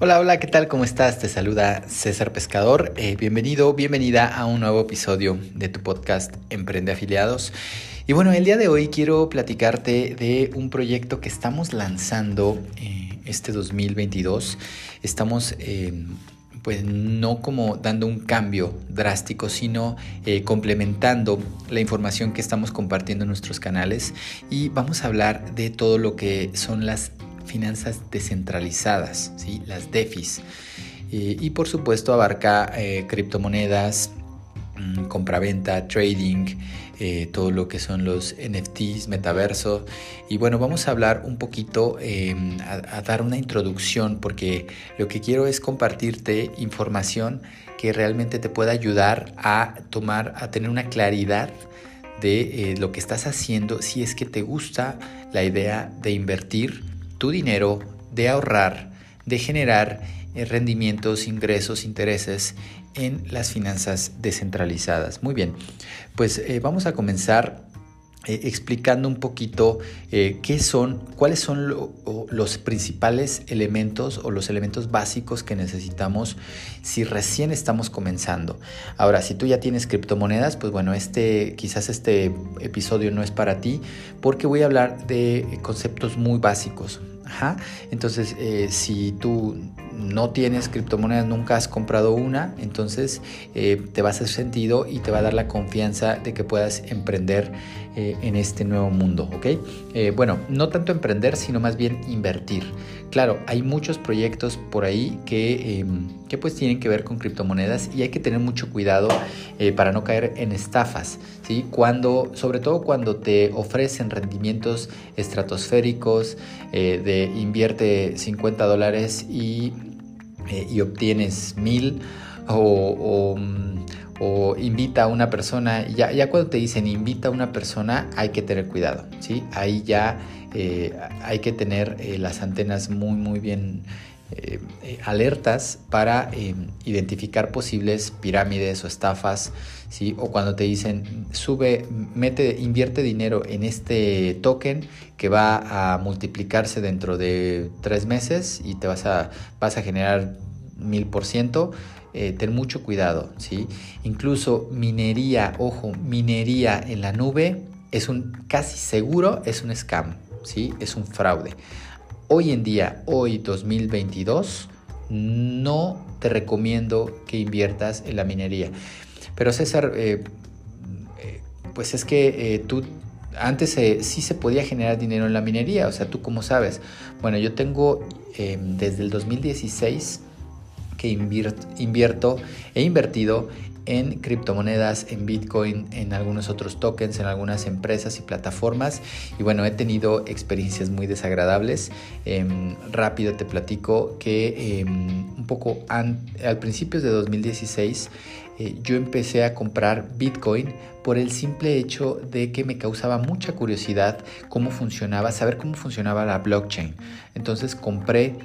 Hola, hola, ¿qué tal? ¿Cómo estás? Te saluda César Pescador. Eh, bienvenido, bienvenida a un nuevo episodio de tu podcast Emprende Afiliados. Y bueno, el día de hoy quiero platicarte de un proyecto que estamos lanzando eh, este 2022. Estamos... Eh, pues no como dando un cambio drástico, sino complementando la información que estamos compartiendo en nuestros canales y vamos a hablar de todo lo que son las finanzas descentralizadas, ¿sí? las DEFIs. Eh, y por supuesto abarca eh, criptomonedas, mm, compraventa, trading, eh, todo lo que son los NFTs, metaverso. Y bueno, vamos a hablar un poquito, em, a, dar una introducción, porque lo que quiero es compartirte información que realmente te pueda ayudar a tomar, a tener una claridad de lo que estás haciendo si es que te gusta la idea de invertir tu dinero, de ahorrar, de generar eh, rendimientos, ingresos, intereses en las finanzas descentralizadas. Muy bien, pues eh, vamos a comenzar eh, explicando un poquito qué son, cuáles son los principales elementos o los elementos básicos que necesitamos si recién estamos comenzando. Ahora, si tú ya tienes criptomonedas, pues bueno, este quizás este episodio no es para ti porque voy a hablar de conceptos muy básicos, entonces, eh, si tú no tienes criptomonedas, nunca has comprado una, entonces eh, te va a hacer sentido y te va a dar la confianza de que puedas emprender eh, en este nuevo mundo, ¿ok? bueno, no tanto emprender, sino más bien invertir. Claro, hay muchos proyectos por ahí que, em, que pues tienen que ver con criptomonedas y hay que tener mucho cuidado para no caer en estafas, ¿sí? Cuando, sobre todo cuando te ofrecen rendimientos estratosféricos de invierte 50 dólares y, eh, obtienes mil o, invita a una persona, ya, ya cuando te dicen invita a una persona hay que tener cuidado, ¿sí? Ahí ya eh, hay que tener eh, las antenas muy muy bien alertas para identificar posibles pirámides o estafas, ¿sí? O cuando te dicen, sube, mete, invierte dinero en este token que va a multiplicarse dentro de tres meses y te vas a, vas a generar mil por ciento. Eh, ten mucho cuidado, ¿sí? Incluso minería, ojo, minería en la nube es un casi seguro, es un scam, ¿sí? Es un fraude. Hoy en día, hoy 2022, no te recomiendo que inviertas en la minería. Pero César, eh, eh, pues es que tú antes sí se podía generar dinero en la minería, o sea, tú cómo sabes. Bueno, yo tengo desde el 2016 que invierto, he invertido en criptomonedas, en Bitcoin, en algunos otros tokens, en algunas empresas y plataformas. Y bueno, he tenido experiencias muy desagradables. Em, rápido te platico que em, un poco al principio de 2016 eh, yo empecé a comprar Bitcoin por el simple hecho de que me causaba mucha curiosidad cómo funcionaba, saber cómo funcionaba la blockchain. Entonces compré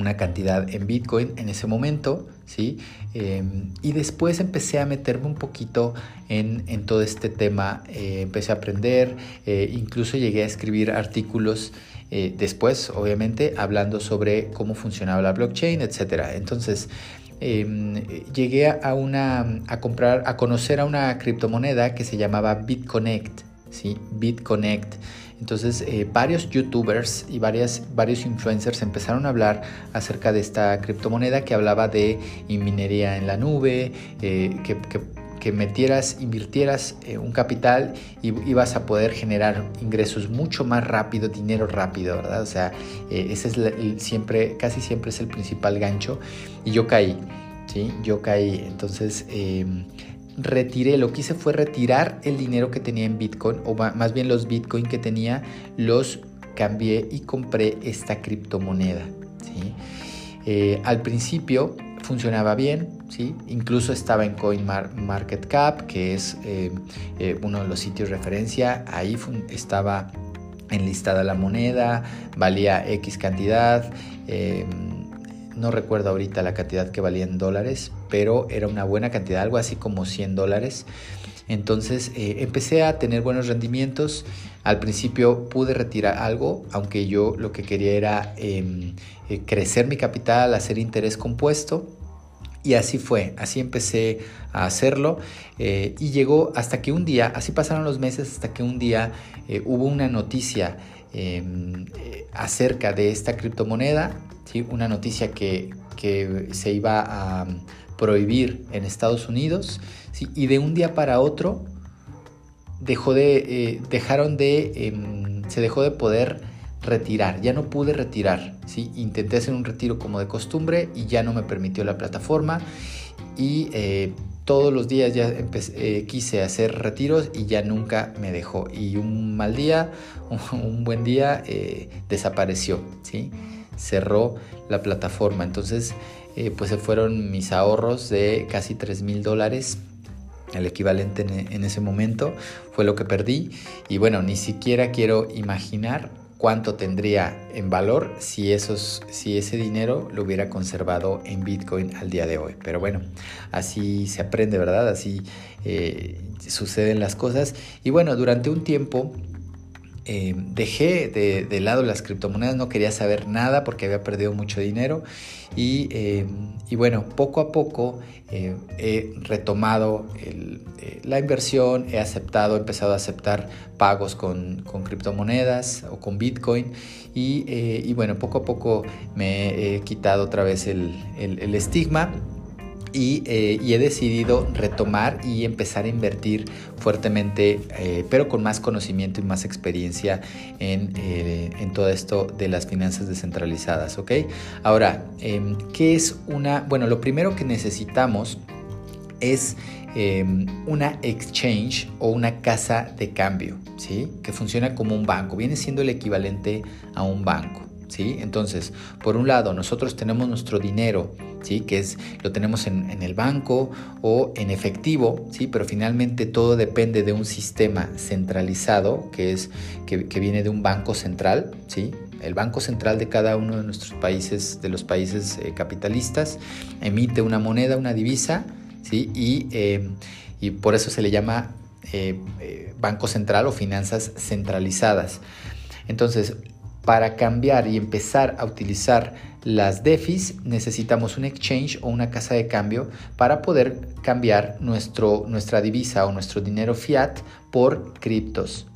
una cantidad en Bitcoin en ese momento, ¿sí? Em, y después empecé a meterme un poquito en, todo este tema, eh, empecé a aprender, eh, incluso llegué a escribir artículos después, obviamente, hablando sobre cómo funcionaba la blockchain, etc. Entonces, Em, llegué a, una, a comprar, a conocer a una criptomoneda que se llamaba BitConnect, ¿sí? BitConnect. Entonces, eh, varios youtubers y varias, varios influencers empezaron a hablar acerca de esta criptomoneda que hablaba de minería en la nube, eh, que, que, metieras, invirtieras eh, un capital y ibas a poder generar ingresos mucho más rápido, dinero rápido, ¿verdad? O sea, ese es siempre, casi siempre es el principal gancho. Y yo caí, ¿sí? Yo caí. Entonces, em, retiré, lo que hice fue retirar el dinero que tenía en Bitcoin, o más bien los Bitcoin que tenía, los cambié y compré esta criptomoneda. ¿sí? Eh, al principio funcionaba bien, ¿sí? incluso estaba en CoinMarketCap, que es eh, eh, uno de los sitios de referencia, ahí estaba enlistada la moneda, valía X cantidad, no recuerdo ahorita la cantidad que valía en dólares, pero era una buena cantidad, algo así como 100 dólares. Entonces eh, empecé a tener buenos rendimientos. Al principio pude retirar algo, aunque yo lo que quería era em, eh, crecer mi capital, hacer interés compuesto. Y así fue, así empecé a hacerlo eh, y llegó hasta que un día, así pasaron los meses, hasta que un día hubo una noticia em, acerca de esta criptomoneda, ¿sí? una noticia que, que se iba a prohibir en Estados Unidos y de un día para otro dejó de, eh, dejaron de, em, se dejó de poder retirar, ya no pude retirar, ¿sí? intenté hacer un retiro como de costumbre y ya no me permitió la plataforma y eh, todos los días ya eh, quise hacer retiros y ya nunca me dejó. Y un mal día, un, buen día desapareció, ¿sí? cerró la plataforma, entonces pues se fueron mis ahorros de casi 3 mil dólares el equivalente en, ese momento, fue lo que perdí. Y bueno, ni siquiera quiero imaginar cuánto tendría en valor si, esos, si ese dinero lo hubiera conservado en Bitcoin al día de hoy. Pero bueno, así se aprende, ¿verdad? Así eh, suceden las cosas. Y bueno, durante un tiempo eh, dejé de, lado las criptomonedas, no quería saber nada porque había perdido mucho dinero y, eh, bueno, poco a poco eh, he retomado la inversión, he aceptado, he empezado a aceptar pagos con, criptomonedas o con Bitcoin y, bueno, poco a poco me he quitado otra vez el estigma eh, y, he decidido retomar y empezar a invertir fuertemente, eh, pero con más conocimiento y más experiencia en, eh, en, todo esto de las finanzas descentralizadas, ¿ok? Ahora, em, ¿qué es una? Bueno, lo primero que necesitamos es em, una exchange o una casa de cambio, ¿sí? Que funciona como un banco, viene siendo el equivalente a un banco. ¿Sí? Entonces, por un lado, nosotros tenemos nuestro dinero ¿sí? que es, lo tenemos en, el banco o en efectivo, ¿sí? pero finalmente todo depende de un sistema centralizado que, es, que, viene de un banco central, ¿sí? el banco central de cada uno de nuestros países, de los países eh, capitalistas, emite una moneda, una divisa, ¿sí? y, eh, y por eso se le llama eh, banco central o finanzas centralizadas. Entonces, para cambiar y empezar a utilizar las DEFIs necesitamos un exchange o una casa de cambio para poder cambiar nuestro, nuestra divisa o nuestro dinero fiat por criptos.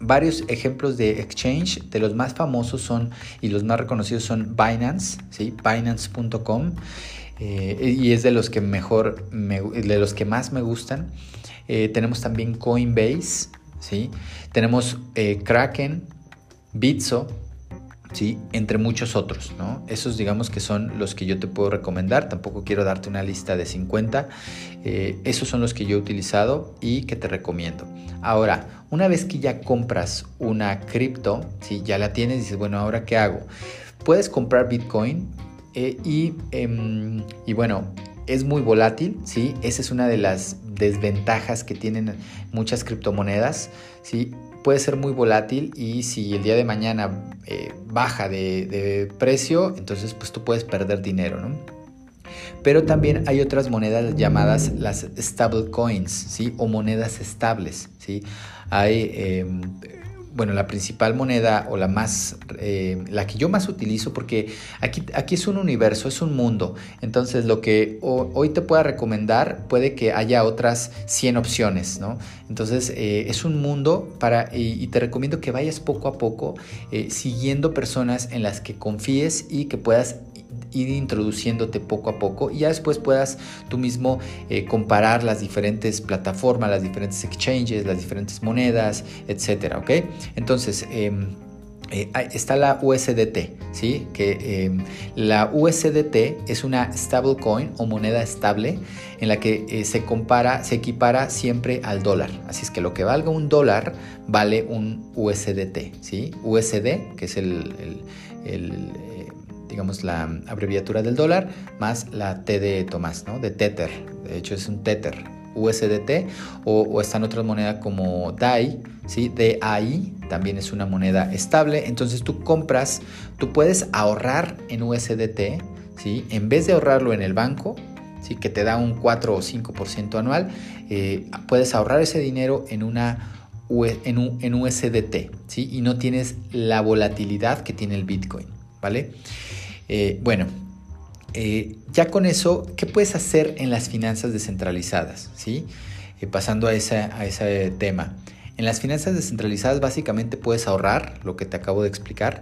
Varios ejemplos de exchange, de los más famosos son y los más reconocidos son Binance, ¿sí? Binance.com eh, y es de los que mejor, de los que más me gustan. Eh, tenemos también Coinbase, ¿sí? Tenemos eh, Kraken, Bitso, ¿sí? entre muchos otros. ¿no? Esos digamos que son los que yo te puedo recomendar, tampoco quiero darte una lista de 50, eh, esos son los que yo he utilizado y que te recomiendo. Ahora, una vez que ya compras una cripto, ¿sí? ya la tienes, dices, bueno, ahora qué hago? Puedes comprar Bitcoin eh, y, em, y bueno, es muy volátil, ¿sí? Esa es una de las desventajas que tienen muchas criptomonedas, ¿sí? puede ser muy volátil y si el día de mañana eh, baja de, precio, entonces pues tú puedes perder dinero, ¿no? Pero también hay otras monedas llamadas las stable coins, ¿sí? O monedas estables, ¿sí? Hay em, bueno, la principal moneda o la más, eh, la que yo más utilizo, porque aquí, aquí es un universo, es un mundo. Entonces, lo que hoy te pueda recomendar puede que haya otras 100 opciones, ¿no? Entonces, eh, es un mundo para, y, te recomiendo que vayas poco a poco eh, siguiendo personas en las que confíes y que puedas ir introduciéndote poco a poco y ya después puedas tú mismo eh, comparar las diferentes plataformas, las diferentes exchanges, las diferentes monedas, etcétera, ¿ok? Entonces, em, eh, está la USDT, ¿sí? Que em, la USDT es una stablecoin o moneda estable en la que eh, se compara, se equipara siempre al dólar. Así es que lo que valga un dólar vale un USDT, ¿sí? USD, que es el digamos, la abreviatura del dólar, más la T de Tomás, ¿no? De Tether. De hecho, es un Tether, USDT, o, están otras monedas como DAI, ¿sí? DAI, también es una moneda estable. Entonces tú compras, tú puedes ahorrar en USDT, ¿sí? En vez de ahorrarlo en el banco, ¿sí? que te da un 4 o 5% anual, eh, puedes ahorrar ese dinero en una en, USDT, ¿sí? Y no tienes la volatilidad que tiene el Bitcoin, ¿vale? Eh, bueno, eh, ya con eso, ¿qué puedes hacer en las finanzas descentralizadas? ¿sí? pasando a, a ese tema. En las finanzas descentralizadas básicamente puedes ahorrar, lo que te acabo de explicar,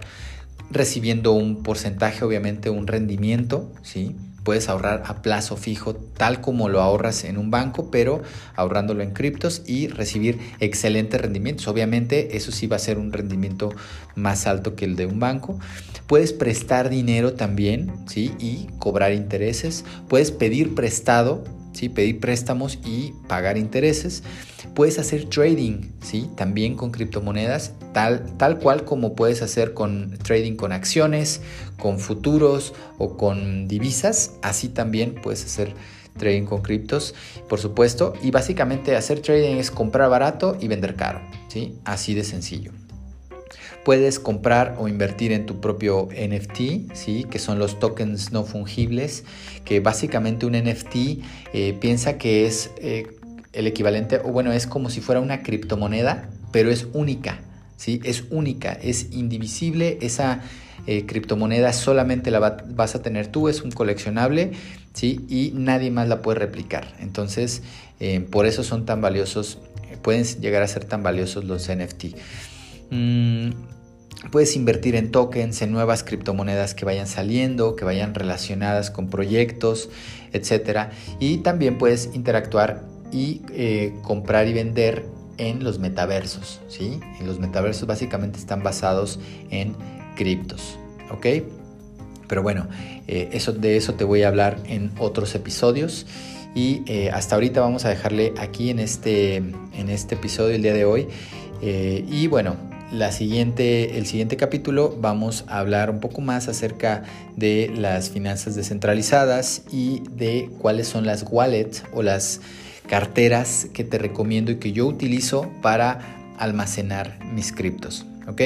recibiendo un porcentaje, obviamente un rendimiento, ¿sí? Puedes ahorrar a plazo fijo tal como lo ahorras en un banco, pero ahorrándolo en criptos y recibir excelentes rendimientos. Obviamente eso sí va a ser un rendimiento más alto que el de un banco. Puedes prestar dinero también, ¿sí? Y cobrar intereses. Puedes pedir prestado ¿sí? pedir préstamos y pagar intereses. Puedes hacer trading, ¿sí? también con criptomonedas, tal, tal cual como puedes hacer con trading con acciones, con futuros o con divisas, así también puedes hacer trading con criptos, por supuesto. Y básicamente hacer trading es comprar barato y vender caro, ¿sí? así de sencillo. Puedes comprar o invertir en tu propio NFT, ¿sí? que son los tokens no fungibles, que básicamente un NFT eh, piensa que es eh, el equivalente, o bueno, es como si fuera una criptomoneda, pero es única, ¿sí? es única, es indivisible, esa eh, criptomoneda solamente la vas a tener tú, es un coleccionable, ¿sí? y nadie más la puede replicar. Entonces, por eso son tan valiosos, pueden llegar a ser tan valiosos los NFT. Mm, puedes invertir en tokens, en nuevas criptomonedas que vayan saliendo, que vayan relacionadas con proyectos, etc. Y también puedes interactuar y eh, comprar y vender en los metaversos. ¿sí? Los metaversos básicamente están basados en criptos. ¿Ok? Pero bueno, eh, eso, de eso te voy a hablar en otros episodios. Y eh, hasta ahorita vamos a dejarle aquí en este, en este episodio el día de hoy. y bueno, la siguiente, el siguiente capítulo vamos a hablar un poco más acerca de las finanzas descentralizadas y de cuáles son las wallets o las carteras que te recomiendo y que yo utilizo para almacenar mis criptos. ¿ok?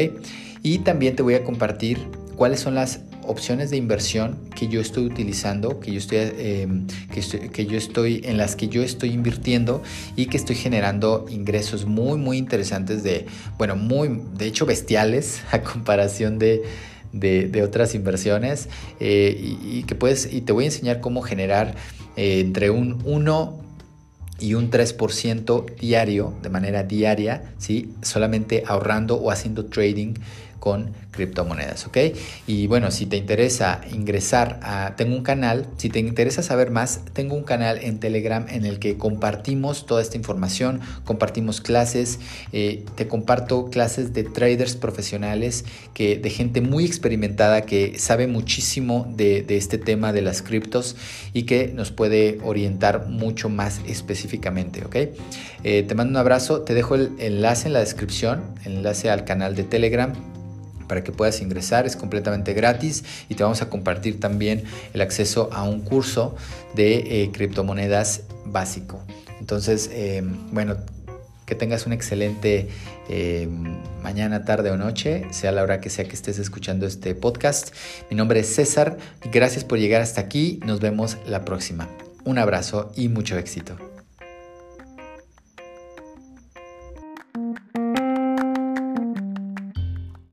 Y también te voy a compartir cuáles son las opciones de inversión que yo estoy utilizando, que yo estoy, em, que, yo estoy, en las que yo estoy invirtiendo y que estoy generando ingresos muy, muy interesantes de, bueno, muy, de hecho bestiales a comparación de, de, otras inversiones eh, y, que puedes, y te voy a enseñar cómo generar eh, entre un 1 y un 3% diario, de manera diaria, ¿sí? solamente ahorrando o haciendo trading con criptomonedas, ¿ok? Y bueno, si te interesa ingresar a, tengo un canal, si te interesa saber más, tengo un canal en Telegram en el que compartimos toda esta información, compartimos clases, eh, te comparto clases de traders profesionales, que, de gente muy experimentada que sabe muchísimo de, este tema de las criptos y que nos puede orientar mucho más específicamente, ¿ok? Eh, te mando un abrazo, te dejo el enlace en la descripción, el enlace al canal de Telegram para que puedas ingresar, es completamente gratis y te vamos a compartir también el acceso a un curso de eh, criptomonedas básico. Entonces, eh, bueno, que tengas un excelente eh, mañana, tarde o noche, sea la hora que sea que estés escuchando este podcast. Mi nombre es César, gracias por llegar hasta aquí, nos vemos la próxima. Un abrazo y mucho éxito.